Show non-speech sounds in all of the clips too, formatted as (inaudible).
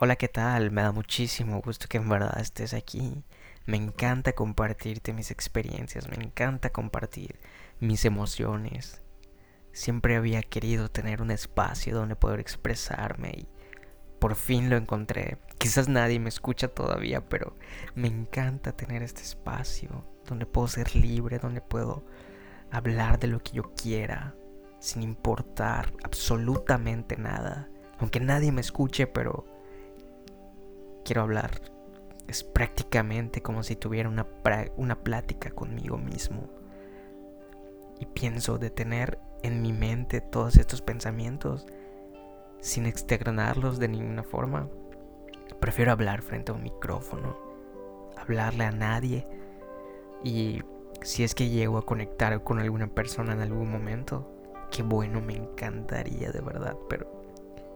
Hola, ¿qué tal? Me da muchísimo gusto que en verdad estés aquí. Me encanta compartirte mis experiencias, me encanta compartir mis emociones. Siempre había querido tener un espacio donde poder expresarme y por fin lo encontré. Quizás nadie me escucha todavía, pero me encanta tener este espacio donde puedo ser libre, donde puedo hablar de lo que yo quiera, sin importar absolutamente nada. Aunque nadie me escuche, pero quiero hablar. Es prácticamente como si tuviera una, una plática conmigo mismo. Y pienso detener en mi mente todos estos pensamientos sin externarlos de ninguna forma. Prefiero hablar frente a un micrófono, hablarle a nadie y si es que llego a conectar con alguna persona en algún momento, qué bueno, me encantaría de verdad, pero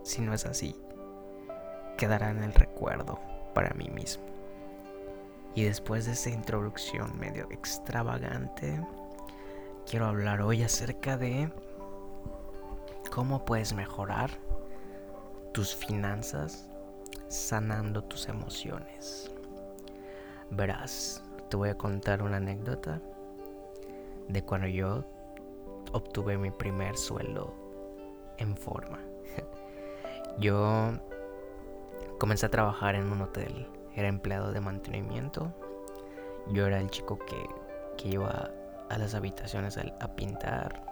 si no es así, quedará en el recuerdo para mí mismo. Y después de esta introducción medio extravagante, quiero hablar hoy acerca de cómo puedes mejorar tus finanzas sanando tus emociones. Verás, te voy a contar una anécdota de cuando yo obtuve mi primer sueldo en forma. (laughs) yo comencé a trabajar en un hotel, era empleado de mantenimiento. Yo era el chico que, que iba a las habitaciones a, pintar,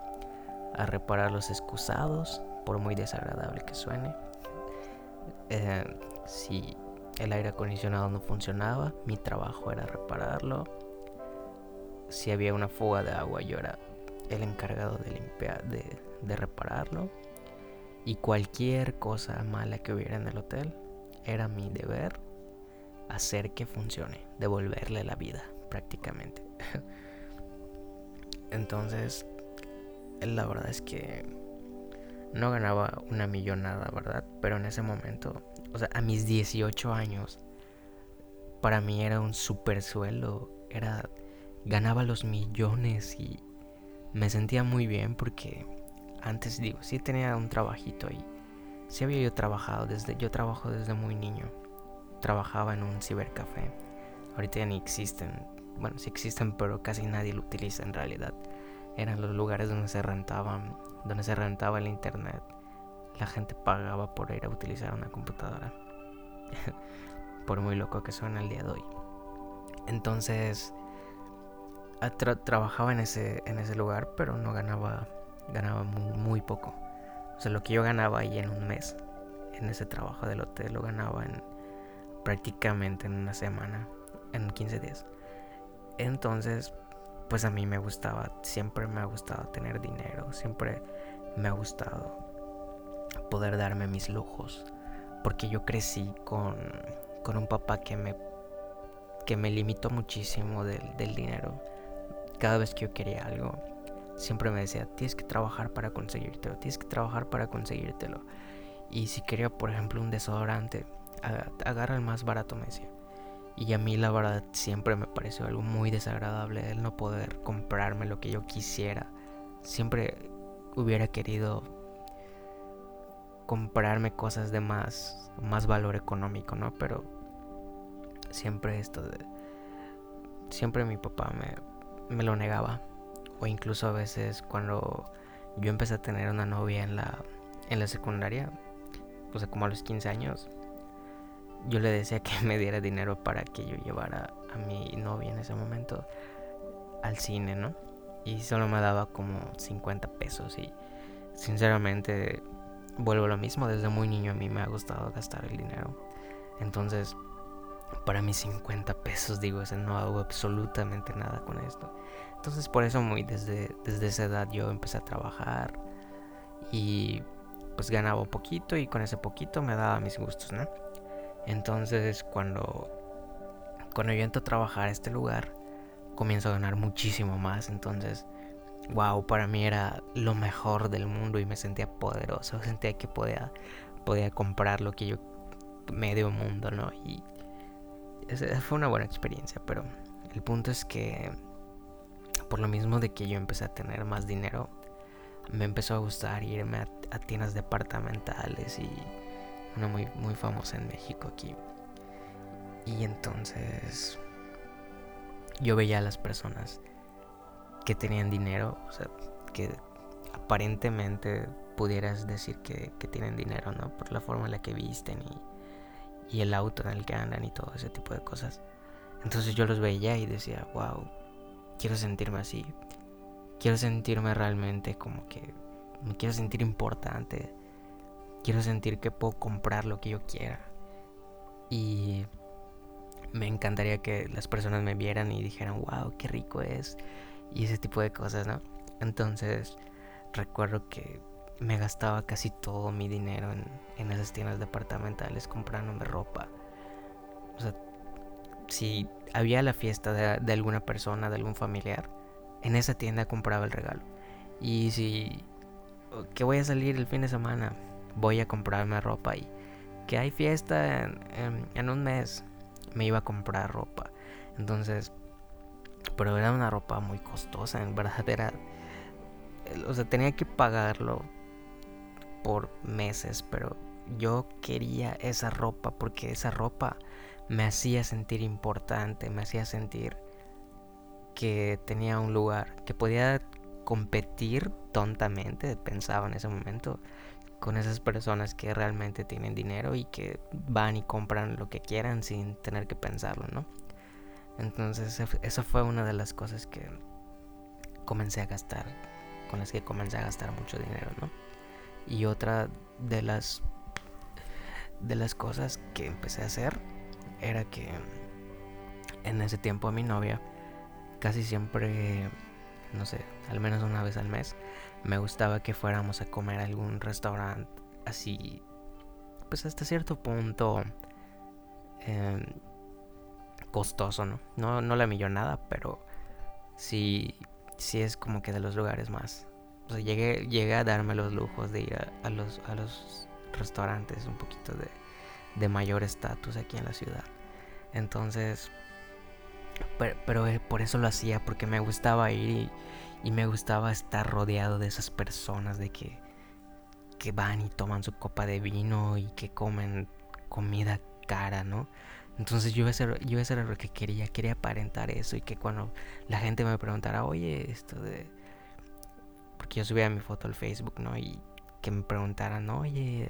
a reparar los excusados, por muy desagradable que suene. Eh, si el aire acondicionado no funcionaba, mi trabajo era repararlo. Si había una fuga de agua, yo era el encargado de limpiar, de, de repararlo. Y cualquier cosa mala que hubiera en el hotel, era mi deber hacer que funcione, devolverle la vida prácticamente. (laughs) Entonces, la verdad es que no ganaba una millonada, ¿verdad? Pero en ese momento, o sea, a mis 18 años, para mí era un super sueldo, era ganaba los millones y me sentía muy bien porque antes digo, sí tenía un trabajito ahí. Sí había yo trabajado desde yo trabajo desde muy niño. Trabajaba en un cibercafé. Ahorita ya ni existen. Bueno, sí existen, pero casi nadie lo utiliza en realidad. Eran los lugares donde se rentaban, donde se rentaba el internet. La gente pagaba por ir a utilizar una computadora. (laughs) por muy loco que suene el día de hoy. Entonces, trabajaba en ese, en ese lugar, pero no ganaba, ganaba muy, poco. O sea, lo que yo ganaba ahí en un mes, en ese trabajo del hotel, lo ganaba en prácticamente en una semana, en 15 días. Entonces, pues a mí me gustaba, siempre me ha gustado tener dinero, siempre me ha gustado poder darme mis lujos, porque yo crecí con, con un papá que me, que me limitó muchísimo del, del dinero cada vez que yo quería algo, siempre me decía, tienes que trabajar para conseguírtelo, tienes que trabajar para conseguírtelo. Y si quería, por ejemplo, un desodorante, agarra el más barato, me decía. Y a mí la verdad siempre me pareció algo muy desagradable el no poder comprarme lo que yo quisiera. Siempre hubiera querido comprarme cosas de más, más valor económico, ¿no? Pero siempre esto. Siempre mi papá me, me lo negaba. O incluso a veces cuando yo empecé a tener una novia en la, en la secundaria, o sea, como a los 15 años, yo le decía que (laughs) me diera dinero para que yo llevara a mi novia en ese momento al cine, ¿no? Y solo me daba como 50 pesos y sinceramente vuelvo a lo mismo, desde muy niño a mí me ha gustado gastar el dinero. Entonces, para mí 50 pesos, digo, no hago absolutamente nada con esto. Entonces por eso muy desde, desde esa edad yo empecé a trabajar y pues ganaba un poquito y con ese poquito me daba mis gustos, ¿no? Entonces cuando, cuando yo entro a trabajar a este lugar, comienzo a ganar muchísimo más. Entonces, wow, para mí era lo mejor del mundo y me sentía poderoso. (laughs) Sentía que podía, podía comprar lo que yo medio mundo, ¿no? Y fue una buena experiencia, pero el punto es que por lo mismo de que yo empecé a tener más dinero, me empezó a gustar irme a, tiendas departamentales y una muy, muy famosa en México aquí. Y entonces yo veía a las personas que tenían dinero, o sea, que aparentemente pudieras decir que, tienen dinero, ¿no? Por la forma en la que visten y, y el auto en el que andan y todo ese tipo de cosas. Entonces yo los veía y decía, wow, quiero sentirme así. Quiero sentirme realmente como que me quiero sentir importante. Quiero sentir que puedo comprar lo que yo quiera. Y me encantaría que las personas me vieran y dijeran, wow, qué rico es. Y ese tipo de cosas, ¿no? Entonces recuerdo que me gastaba casi todo mi dinero en, en esas tiendas departamentales comprándome ropa. O sea, si había la fiesta de, alguna persona, de algún familiar, en esa tienda compraba el regalo. Y si que voy a salir el fin de semana, voy a comprarme ropa y que hay fiesta en, un mes, me iba a comprar ropa. Entonces, pero era una ropa muy costosa, en verdad era, o sea, tenía que pagarlo por meses, pero yo quería esa ropa porque esa ropa me hacía sentir importante, me hacía sentir que tenía un lugar, que podía competir tontamente, pensaba en ese momento, con esas personas que realmente tienen dinero y que van y compran lo que quieran sin tener que pensarlo, ¿no? Entonces eso fue una de las cosas que comencé a gastar, con las que comencé a gastar mucho dinero, ¿no? Y otra de las de las cosas que empecé a hacer era que en ese tiempo a mi novia casi siempre, no sé, al menos una vez al mes, me gustaba que fuéramos a comer a algún restaurante así, pues hasta cierto punto em, costoso, ¿no? ¿no? No la millonada, pero sí, sí es como que de los lugares más. O sea, llegué, a darme los lujos de ir a, los, a los restaurantes un poquito de, de mayor estatus aquí en la ciudad. Entonces, pero, eh, por eso lo hacía, porque me gustaba ir y, me gustaba estar rodeado de esas personas, de que, que van y toman su copa de vino y que comen comida cara, ¿no? Entonces yo eso, yo eso era lo que quería, quería aparentar eso y que cuando la gente me preguntara, oye, esto de... Porque yo subía mi foto al Facebook, ¿no? Y que me preguntaran, oye,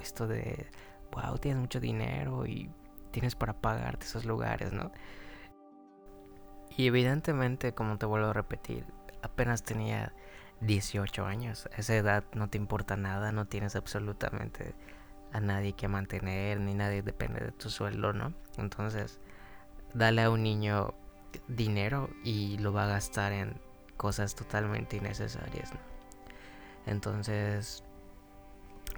esto de wow, tienes mucho dinero y tienes para pagarte esos lugares, ¿no? Y evidentemente, como te vuelvo a repetir, apenas tenía 18 años. A esa edad no te importa nada, no tienes absolutamente a nadie que mantener, ni nadie depende de tu sueldo, ¿no? Entonces, dale a un niño dinero y lo va a gastar en cosas totalmente innecesarias. Entonces,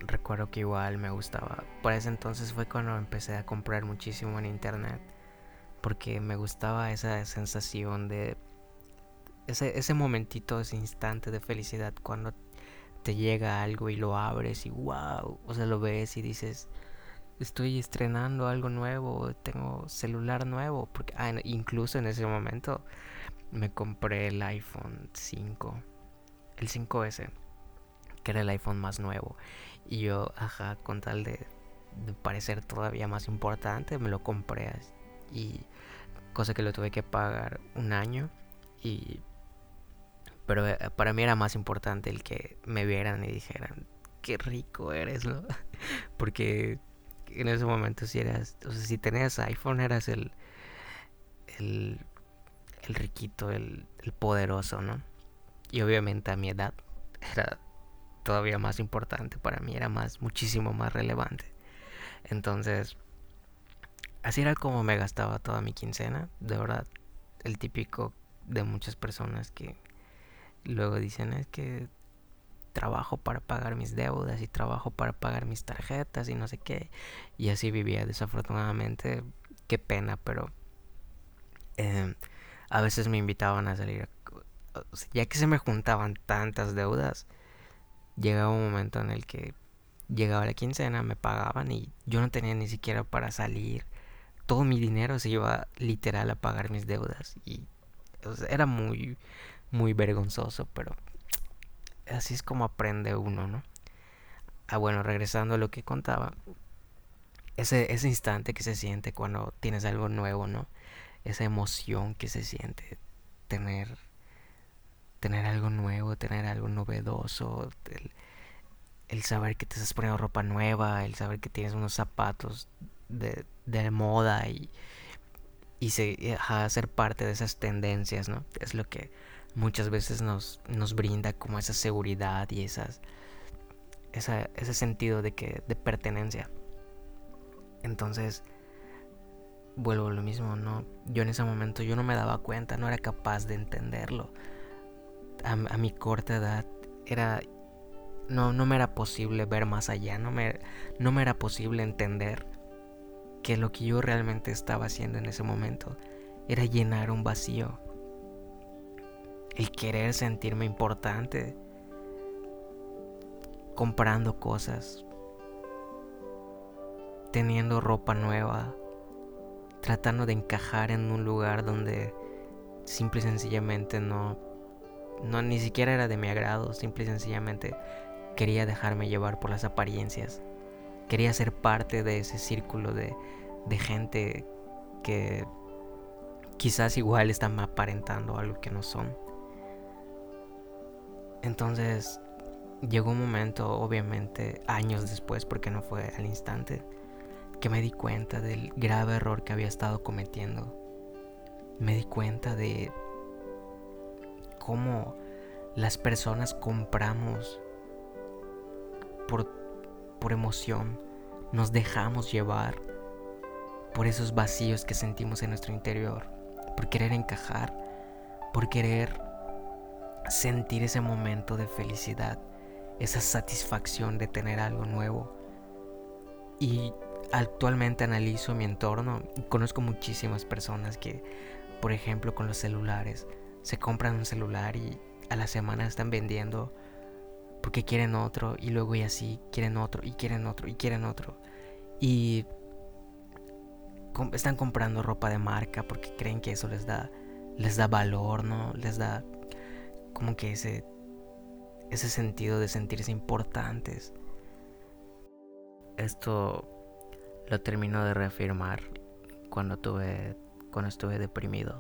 recuerdo que igual me gustaba. Por ese entonces fue cuando empecé a comprar muchísimo en internet. Porque me gustaba esa sensación de... Ese, ese momentito, ese instante de felicidad cuando te llega algo y lo abres y wow. O sea, lo ves y dices, estoy estrenando algo nuevo, tengo celular nuevo. Porque ah, incluso en ese momento me compré el iPhone 5, el 5S, que era el iPhone más nuevo. Y yo, ajá, con tal de, parecer todavía más importante, me lo compré. Y cosa que lo tuve que pagar un año. Y pero eh, para mí era más importante el que me vieran y dijeran, qué rico eres, ¿no? (laughs) Porque en ese momento si eras, o sea, si tenías iPhone eras el, el, el riquito, el, poderoso, ¿no? Y obviamente a mi edad (laughs) era todavía más importante para mí, era más, muchísimo más relevante. Entonces, así era como me gastaba toda mi quincena, de verdad, el típico de muchas personas que luego dicen es que trabajo para pagar mis deudas y trabajo para pagar mis tarjetas y no sé qué. Y así vivía desafortunadamente. Qué pena, pero em, a veces me invitaban a salir. Ya que se me juntaban tantas deudas, llegaba un momento en el que llegaba la quincena, me pagaban y yo no tenía ni siquiera para salir. Todo mi dinero se iba literal a pagar mis deudas y era muy, muy vergonzoso, pero así es como aprende uno, ¿no? Ah, bueno, regresando a lo que contaba, ese, ese instante que se siente cuando tienes algo nuevo, ¿no? Esa emoción que se siente tener, tener algo nuevo, tener algo novedoso, el, saber que te estás poniendo ropa nueva, el saber que tienes unos zapatos de, de moda y, y se, ser parte de esas tendencias, ¿no? Es lo que muchas veces nos, nos brinda como esa seguridad y esas, esa, ese sentido de, que, de pertenencia. Entonces, vuelvo a lo mismo, ¿no? Yo en ese momento yo no me daba cuenta, no era capaz de entenderlo. A, mi corta edad era no, no me era posible ver más allá, no me, no me era posible entender que lo que yo realmente estaba haciendo en ese momento era llenar un vacío. El querer sentirme importante, comprando cosas, teniendo ropa nueva, tratando de encajar en un lugar donde simple y sencillamente no, no ni siquiera era de mi agrado, simple y sencillamente quería dejarme llevar por las apariencias. Quería ser parte de ese círculo de, de gente que quizás igual están aparentando algo que no son. Entonces llegó un momento, obviamente años después, porque no fue al instante, que me di cuenta del grave error que había estado cometiendo. Me di cuenta de cómo las personas compramos por, por emoción, nos dejamos llevar por esos vacíos que sentimos en nuestro interior, por querer encajar, por querer sentir ese momento de felicidad, esa satisfacción de tener algo nuevo. Y actualmente analizo mi entorno y conozco muchísimas personas que, por ejemplo, con los celulares, se compran un celular y a la semana están vendiendo porque quieren otro y luego y así quieren otro y quieren otro y quieren otro. Y están comprando ropa de marca porque creen que eso les da les da valor, ¿no? Les da como que ese ese sentido de sentirse importantes. Esto lo termino de reafirmar cuando tuve cuando estuve deprimido.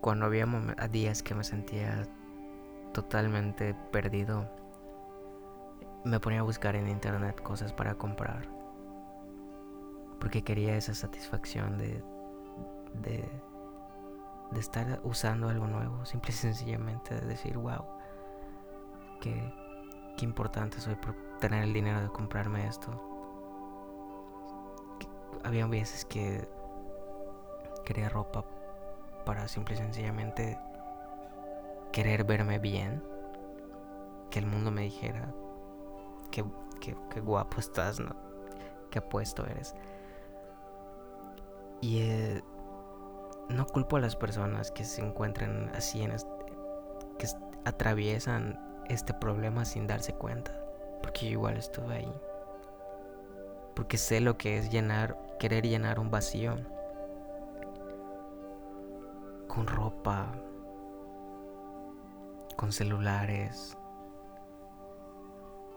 Cuando había días que me sentía totalmente perdido, me ponía a buscar en internet cosas para comprar. Porque quería esa satisfacción de, de, estar usando algo nuevo. Simple y sencillamente de decir, wow, qué, qué importante soy por tener el dinero de comprarme esto. Había veces que quería ropa para simple y sencillamente querer verme bien, que el mundo me dijera que, guapo estás, ¿no? Que apuesto eres. Y eh, no culpo a las personas que se encuentran así, en que atraviesan este problema sin darse cuenta, porque yo igual estuve ahí. Porque sé lo que es llenar, querer llenar un vacío con ropa, con celulares,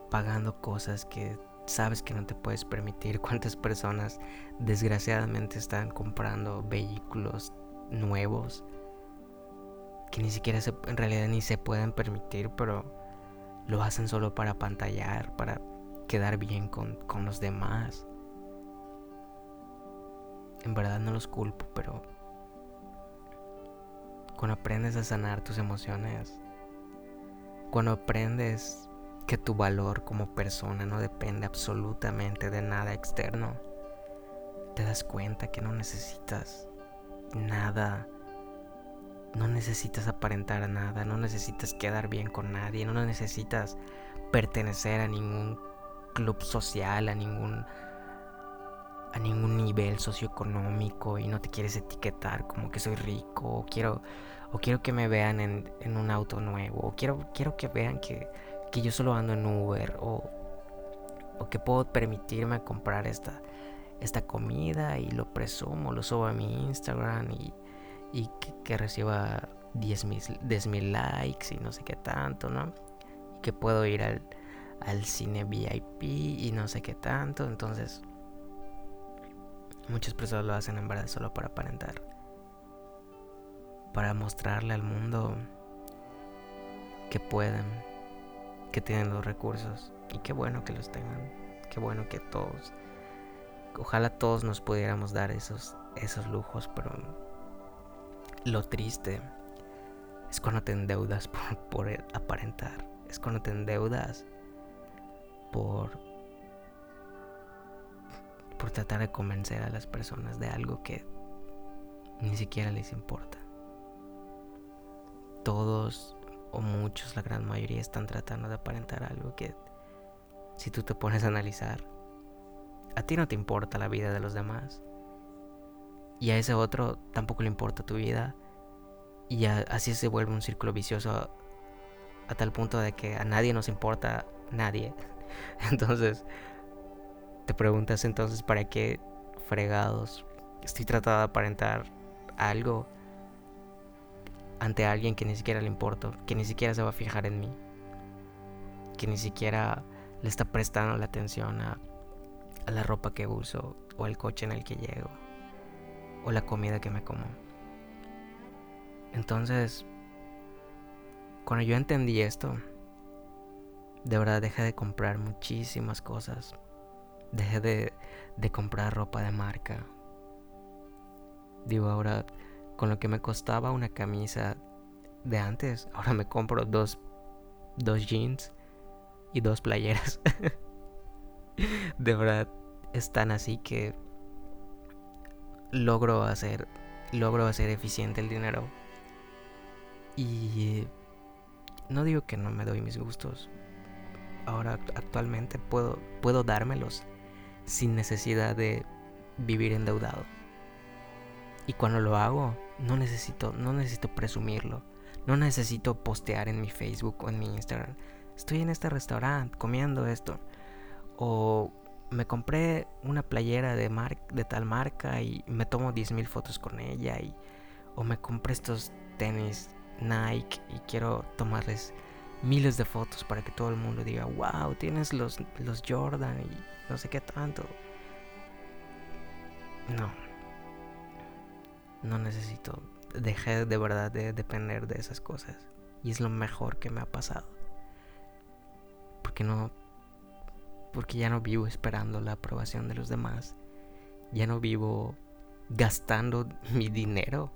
pagando cosas que sabes que no te puedes permitir. (laughs) ¿Cuántas personas desgraciadamente están comprando vehículos nuevos que ni siquiera se, en realidad ni se pueden permitir, pero lo hacen solo para pantallar, para quedar bien con, con los demás? En verdad no los culpo, pero cuando aprendes a sanar tus emociones, cuando aprendes que tu valor como persona no depende absolutamente de nada externo, te das cuenta que no necesitas nada, no necesitas aparentar nada, no necesitas quedar bien con nadie, no necesitas pertenecer a ningún club social, a ningún a ningún nivel socioeconómico y no te quieres etiquetar como que soy rico o quiero o quiero que me vean en, un auto nuevo, o quiero, quiero que vean que, yo solo ando en Uber, o, o que puedo permitirme comprar esta, esta comida y lo presumo, lo subo a mi Instagram y, y que, reciba 10 mil likes y no sé qué tanto, ¿no? Y que puedo ir al, al cine VIP y no sé qué tanto, entonces Muchas personas lo hacen en verdad solo para aparentar. Para mostrarle al mundo que pueden, que tienen los recursos. Y qué bueno que los tengan. Qué bueno que todos. Ojalá todos nos pudiéramos dar esos, esos lujos, pero lo triste es cuando te endeudas (laughs) por, por aparentar. Es cuando te endeudas por por tratar de convencer a las personas de algo que ni siquiera les importa. Todos o muchos, la gran mayoría, están tratando de aparentar algo que si tú te pones a analizar, a ti no te importa la vida de los demás. Y a ese otro tampoco le importa tu vida. Y así se vuelve un círculo vicioso a tal punto de que a nadie nos importa nadie. (laughs) Entonces, te preguntas entonces para qué fregados estoy tratando de aparentar algo ante alguien que ni siquiera le importo, que ni siquiera se va a fijar en mí, que ni siquiera le está prestando la atención a, la ropa que uso o al coche en el que llego o la comida que me como. Entonces, cuando yo entendí esto, de verdad dejé de comprar muchísimas cosas Dejé de, comprar ropa de marca. Digo, ahora con lo que me costaba una camisa de antes, ahora me compro dos, dos jeans y dos playeras. (laughs) de verdad, es tan así que logro hacer, logro hacer eficiente el dinero. Y no digo que no me doy mis gustos. Ahora actualmente puedo, puedo dármelos sin necesidad de vivir endeudado. Y cuando lo hago, no necesito, no necesito presumirlo. No necesito postear en mi Facebook o en mi Instagram. Estoy en este restaurante comiendo esto. O me compré una playera de, de tal marca y me tomo 10.000 fotos con ella. Y, o me compré estos tenis Nike y quiero tomarles miles de fotos para que todo el mundo diga, wow, tienes los, los Jordan y no sé qué tanto. No. No necesito. Dejé de verdad de depender de esas cosas. Y es lo mejor que me ha pasado. Porque no. Porque ya no vivo esperando la aprobación de los demás. Ya no vivo gastando mi dinero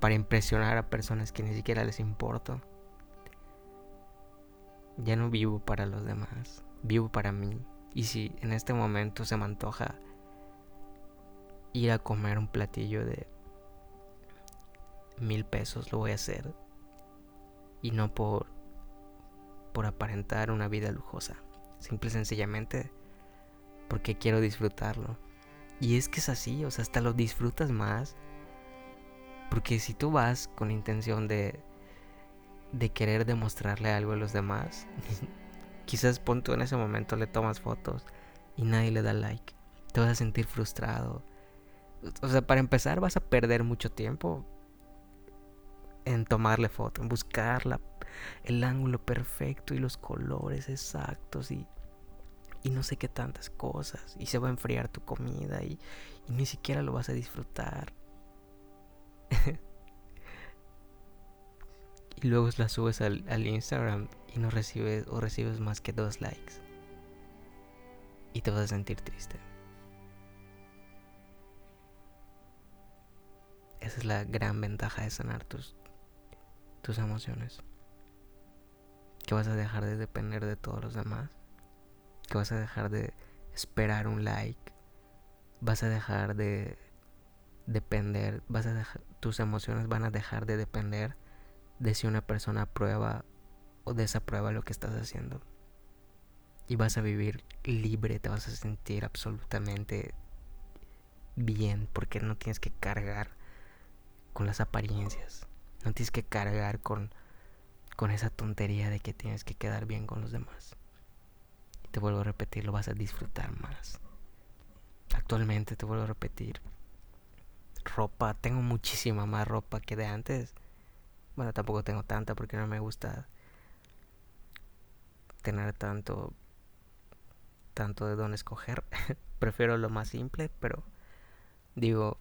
para impresionar a personas que ni siquiera les importo. Ya no vivo para los demás, vivo para mí. Y si en este momento se me antoja ir a comer un platillo de mil pesos, lo voy a hacer. Y no por, por aparentar una vida lujosa. Simple y sencillamente porque quiero disfrutarlo. Y es que es así, o sea, hasta lo disfrutas más. Porque si tú vas con intención de de querer demostrarle algo a los demás. (laughs) Quizás punto en ese momento le tomas fotos y nadie le da like. Te vas a sentir frustrado. O sea, para empezar vas a perder mucho tiempo en tomarle foto, en buscar el ángulo perfecto y los colores exactos y, y no sé qué tantas cosas. Y se va a enfriar tu comida y, y ni siquiera lo vas a disfrutar. (laughs) y luego la subes al, Instagram y no recibes o recibes más que dos likes. Y te vas a sentir triste. Esa es la gran ventaja de sanar tus, tus emociones. Que vas a dejar de depender de todos los demás. Que vas a dejar de esperar un like. Vas a dejar de depender. Vas a dejar, tus emociones van a dejar de depender de si una persona aprueba o desaprueba lo que estás haciendo. Y vas a vivir libre, te vas a sentir absolutamente bien porque no tienes que cargar con las apariencias. No tienes que cargar con, con esa tontería de que tienes que quedar bien con los demás. Te vuelvo a repetir, lo vas a disfrutar más. Actualmente te vuelvo a repetir. Ropa, tengo muchísima más ropa que de antes. Bueno, tampoco tengo tanta porque no me gusta tener tanto tanto de dónde escoger. (laughs) Prefiero lo más simple, pero digo,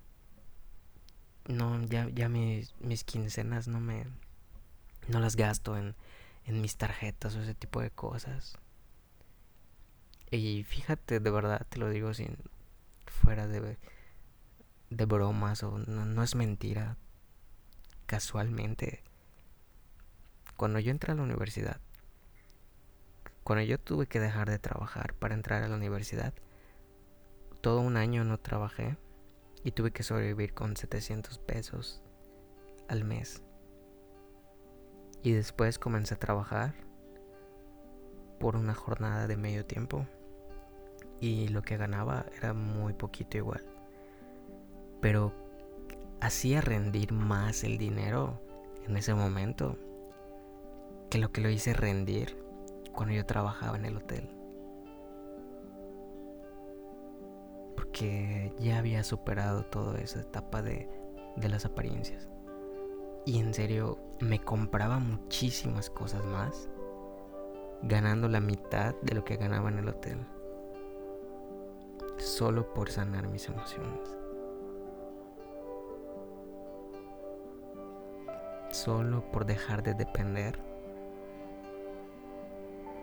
no, ya, ya mis, mis quincenas no me, no las gasto en, en mis tarjetas o ese tipo de cosas. Y fíjate, de verdad, te lo digo sin fuera de, de bromas o no, no es mentira. Casualmente, cuando yo entré a la universidad, cuando yo tuve que dejar de trabajar para entrar a la universidad, todo un año no trabajé y tuve que sobrevivir con 700 pesos al mes. Y después comencé a trabajar por una jornada de medio tiempo y lo que ganaba era muy poquito igual. Pero hacía rendir más el dinero en ese momento que lo que lo hice rendir cuando yo trabajaba en el hotel. Porque ya había superado toda esa etapa de, de las apariencias. Y en serio, me compraba muchísimas cosas más, ganando la mitad de lo que ganaba en el hotel solo por sanar mis emociones. Solo por dejar de depender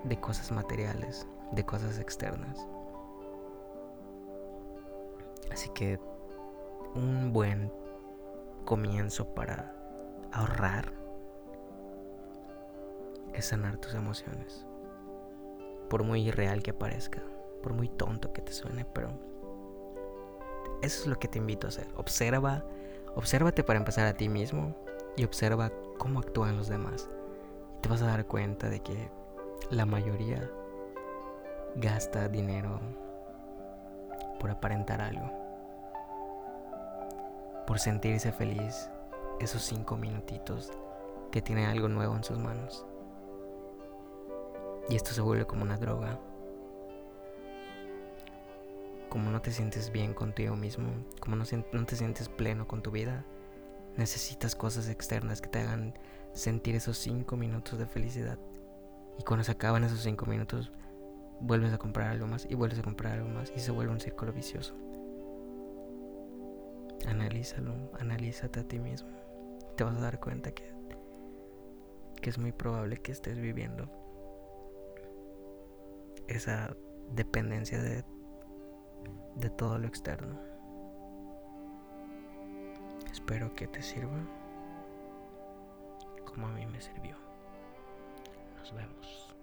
de cosas materiales, de cosas externas. Así que un buen comienzo para ahorrar es sanar tus emociones, por muy irreal que parezca por muy tonto que te suene, pero eso es lo que te invito a hacer. Observa, obsérvate para empezar a ti mismo y observa cómo actúan los demás. Y te vas a dar cuenta de que la mayoría gasta dinero por aparentar algo, por sentirse feliz esos cinco minutitos que tiene algo nuevo en sus manos. Y esto se vuelve como una droga como no te sientes bien contigo mismo, como no, no te sientes pleno con tu vida, necesitas cosas externas que te hagan sentir esos cinco minutos de felicidad. Y cuando se acaban esos cinco minutos, vuelves a comprar algo más y vuelves a comprar algo más y se vuelve un círculo vicioso. Analízalo, analízate a ti mismo. Te vas a dar cuenta que, que es muy probable que estés viviendo esa dependencia de de todo lo externo. Espero que te sirva como a mí me sirvió. Nos vemos.